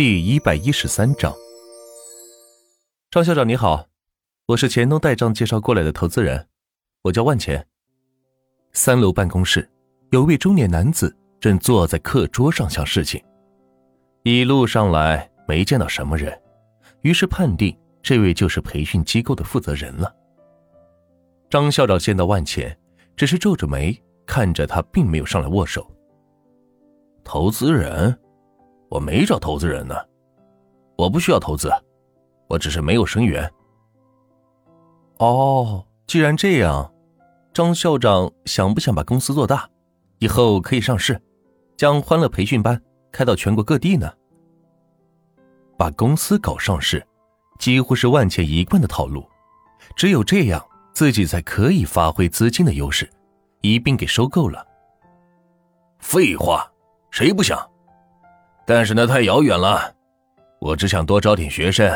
第一百一十三章，张校长你好，我是钱东代账介绍过来的投资人，我叫万钱。三楼办公室有位中年男子正坐在课桌上想事情，一路上来没见到什么人，于是判定这位就是培训机构的负责人了。张校长见到万钱，只是皱着眉看着他，并没有上来握手。投资人。我没找投资人呢，我不需要投资，我只是没有生源。哦，既然这样，张校长想不想把公司做大，以后可以上市，将欢乐培训班开到全国各地呢？把公司搞上市，几乎是万钱一贯的套路，只有这样，自己才可以发挥资金的优势，一并给收购了。废话，谁不想？但是那太遥远了，我只想多招点学生，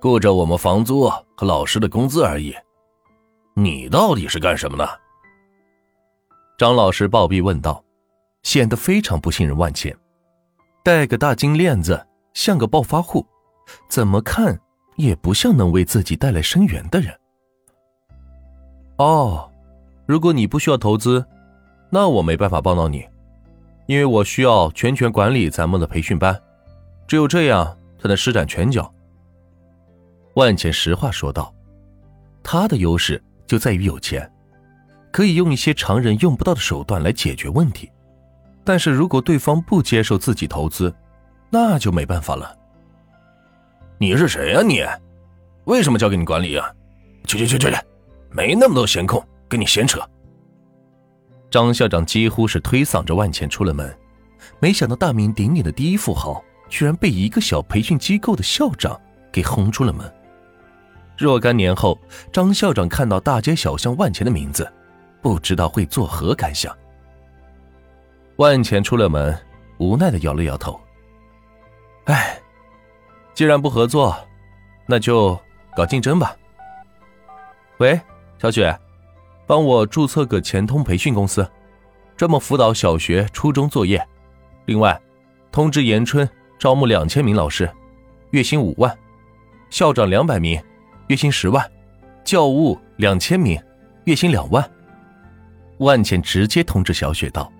顾着我们房租和老师的工资而已。你到底是干什么的？张老师暴毙问道，显得非常不信任万钱。戴个大金链子，像个暴发户，怎么看也不像能为自己带来生源的人。哦，如果你不需要投资，那我没办法帮到你。因为我需要全权管理咱们的培训班，只有这样才能施展拳脚。万茜实话说道：“他的优势就在于有钱，可以用一些常人用不到的手段来解决问题。但是如果对方不接受自己投资，那就没办法了。”你是谁呀？你为什么交给你管理呀？去去去去去，没那么多闲空跟你闲扯。张校长几乎是推搡着万钱出了门，没想到大名鼎鼎的第一富豪居然被一个小培训机构的校长给轰出了门。若干年后，张校长看到大街小巷万钱的名字，不知道会作何感想。万钱出了门，无奈的摇了摇头：“哎，既然不合作，那就搞竞争吧。”喂，小雪。帮我注册个钱通培训公司，专门辅导小学、初中作业。另外，通知延春招募两千名老师，月薪五万；校长两百名，月薪十万；教务两千名，月薪两万。万茜直接通知小雪道：“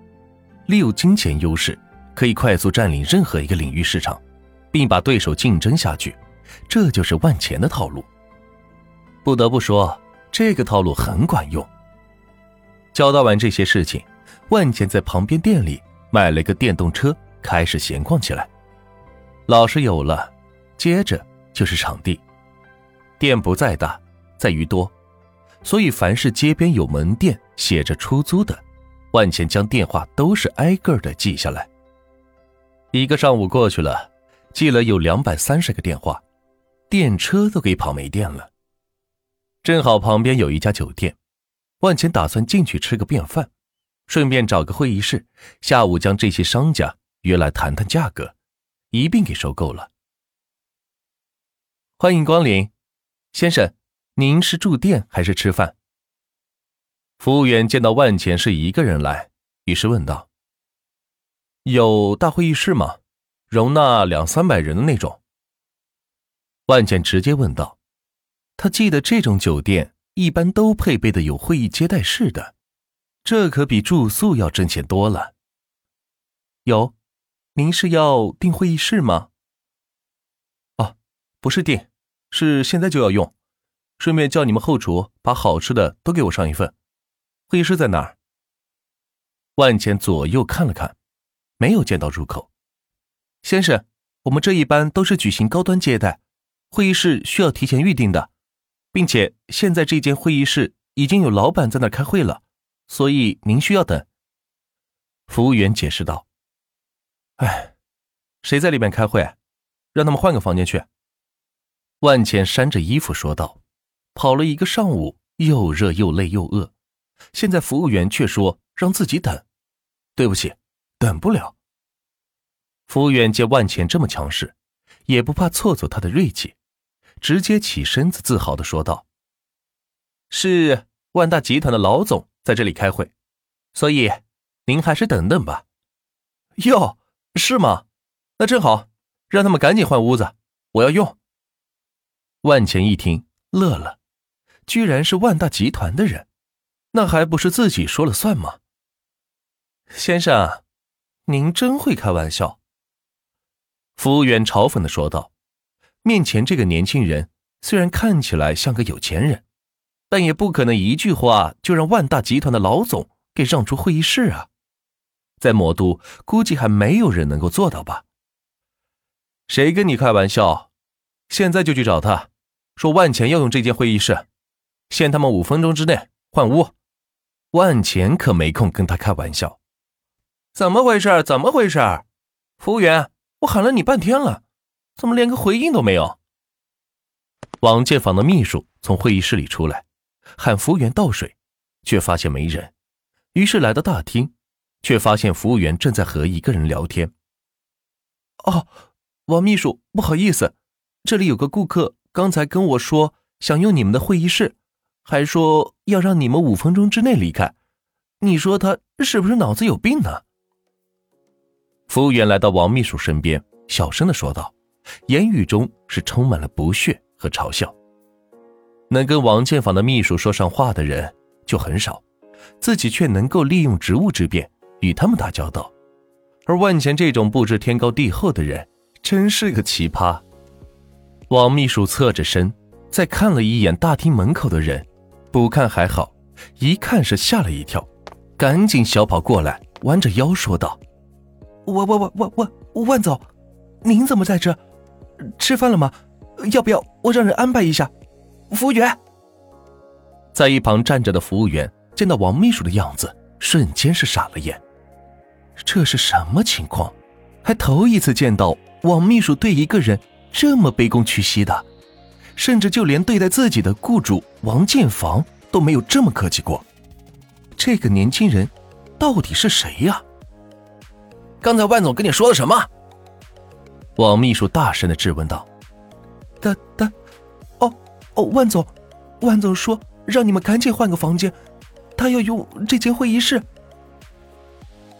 利用金钱优势，可以快速占领任何一个领域市场，并把对手竞争下去。这就是万钱的套路。不得不说，这个套路很管用。”交代完这些事情，万茜在旁边店里买了个电动车，开始闲逛起来。老师有了，接着就是场地。店不在大，在于多，所以凡是街边有门店写着出租的，万茜将电话都是挨个的记下来。一个上午过去了，记了有两百三十个电话，电车都给跑没电了。正好旁边有一家酒店。万钱打算进去吃个便饭，顺便找个会议室，下午将这些商家约来谈谈价格，一并给收购了。欢迎光临，先生，您是住店还是吃饭？服务员见到万钱是一个人来，于是问道：“有大会议室吗？容纳两三百人的那种？”万钱直接问道：“他记得这种酒店。”一般都配备的有会议接待室的，这可比住宿要挣钱多了。有，您是要订会议室吗？哦，不是订，是现在就要用。顺便叫你们后厨把好吃的都给我上一份。会议室在哪儿？万钱左右看了看，没有见到入口。先生，我们这一般都是举行高端接待，会议室需要提前预定的。并且现在这间会议室已经有老板在那开会了，所以您需要等。服务员解释道：“哎，谁在里面开会？让他们换个房间去。”万茜扇着衣服说道：“跑了一个上午，又热又累又饿，现在服务员却说让自己等。对不起，等不了。”服务员见万茜这么强势，也不怕挫挫他的锐气。直接起身子，自豪的说道：“是万大集团的老总在这里开会，所以您还是等等吧。”哟，是吗？那正好，让他们赶紧换屋子，我要用。万钱一听乐了，居然是万大集团的人，那还不是自己说了算吗？先生，您真会开玩笑。服务员嘲讽的说道：“面前这个年轻人虽然看起来像个有钱人，但也不可能一句话就让万大集团的老总给让出会议室啊。在魔都，估计还没有人能够做到吧？谁跟你开玩笑？现在就去找他，说万钱要用这间会议室，限他们五分钟之内换屋。万钱可没空跟他开玩笑。怎么回事？怎么回事？服务员。”我喊了你半天了，怎么连个回应都没有？王建房的秘书从会议室里出来，喊服务员倒水，却发现没人，于是来到大厅，却发现服务员正在和一个人聊天。哦，王秘书，不好意思，这里有个顾客刚才跟我说想用你们的会议室，还说要让你们五分钟之内离开，你说他是不是脑子有病呢？服务员来到王秘书身边，小声的说道，言语中是充满了不屑和嘲笑。能跟王建房的秘书说上话的人就很少，自己却能够利用职务之便与他们打交道，而万钱这种不知天高地厚的人，真是个奇葩。王秘书侧着身，再看了一眼大厅门口的人，不看还好，一看是吓了一跳，赶紧小跑过来，弯着腰说道。万万万万万万总，您怎么在这？吃饭了吗？要不要我让人安排一下？服务员，在一旁站着的服务员见到王秘书的样子，瞬间是傻了眼。这是什么情况？还头一次见到王秘书对一个人这么卑躬屈膝的，甚至就连对待自己的雇主王建房都没有这么客气过。这个年轻人到底是谁呀？刚才万总跟你说了什么？王秘书大声的质问道：“他他，哦，万总，万总说让你们赶紧换个房间，他要用这间会议室。”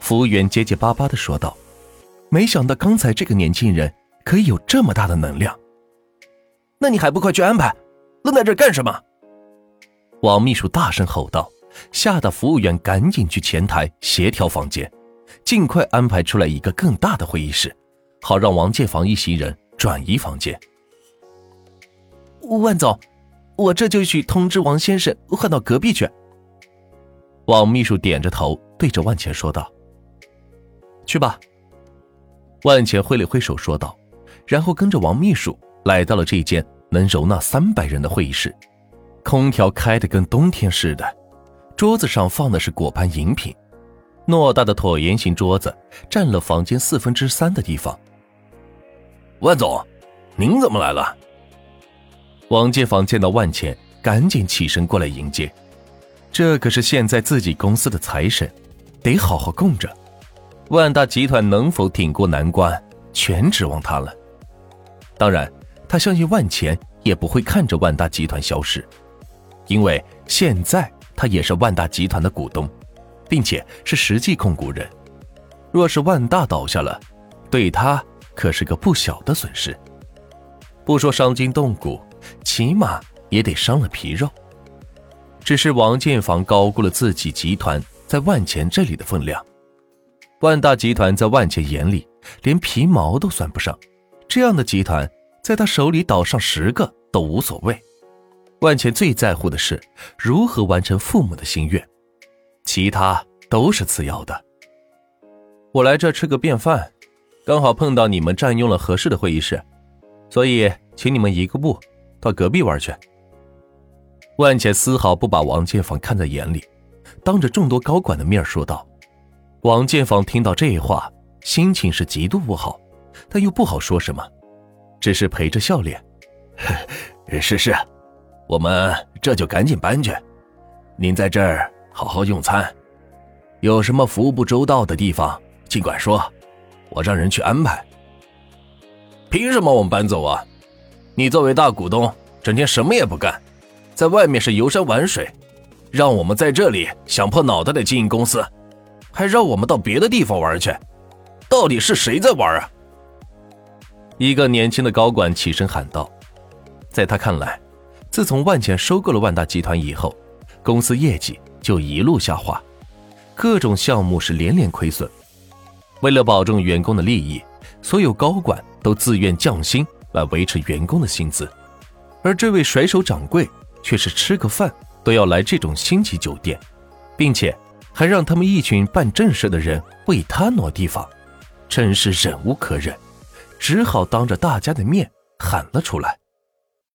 服务员结结巴巴的说道：“没想到刚才这个年轻人可以有这么大的能量，那你还不快去安排？愣在这干什么？”王秘书大声吼道，吓得服务员赶紧去前台协调房间。尽快安排出来一个更大的会议室，好让王建房一行人转移房间。万总，我这就去通知王先生换到隔壁去。王秘书点着头，对着万钱说道：“去吧。”万钱挥了挥手说道，然后跟着王秘书来到了这间能容纳三百人的会议室，空调开的跟冬天似的，桌子上放的是果盘饮品。偌大的椭圆形桌子占了房间四分之三的地方。万总，您怎么来了？王建房见到万钱，赶紧起身过来迎接。这可是现在自己公司的财神，得好好供着。万大集团能否挺过难关，全指望他了。当然，他相信万钱也不会看着万大集团消失，因为现在他也是万大集团的股东。并且是实际控股人，若是万大倒下了，对他可是个不小的损失。不说伤筋动骨，起码也得伤了皮肉。只是王建房高估了自己集团在万钱这里的分量。万大集团在万钱眼里连皮毛都算不上，这样的集团在他手里倒上十个都无所谓。万钱最在乎的是如何完成父母的心愿。其他都是次要的。我来这吃个便饭，刚好碰到你们占用了合适的会议室，所以请你们移个步，到隔壁玩去。万茜丝毫不把王建房看在眼里，当着众多高管的面说道。王建房听到这话，心情是极度不好，但又不好说什么，只是陪着笑脸。是是，我们这就赶紧搬去。您在这儿。好好用餐，有什么服务不周到的地方，尽管说，我让人去安排。凭什么我们搬走啊？你作为大股东，整天什么也不干，在外面是游山玩水，让我们在这里想破脑袋的经营公司，还让我们到别的地方玩去，到底是谁在玩啊？一个年轻的高管起身喊道：“在他看来，自从万茜收购了万达集团以后，公司业绩就一路下滑，各种项目是连连亏损。为了保证员工的利益，所有高管都自愿降薪来维持员工的薪资，而这位甩手掌柜却是吃个饭都要来这种星级酒店，并且还让他们一群办正事的人为他挪地方，真是忍无可忍。”只好当着大家的面喊了出来。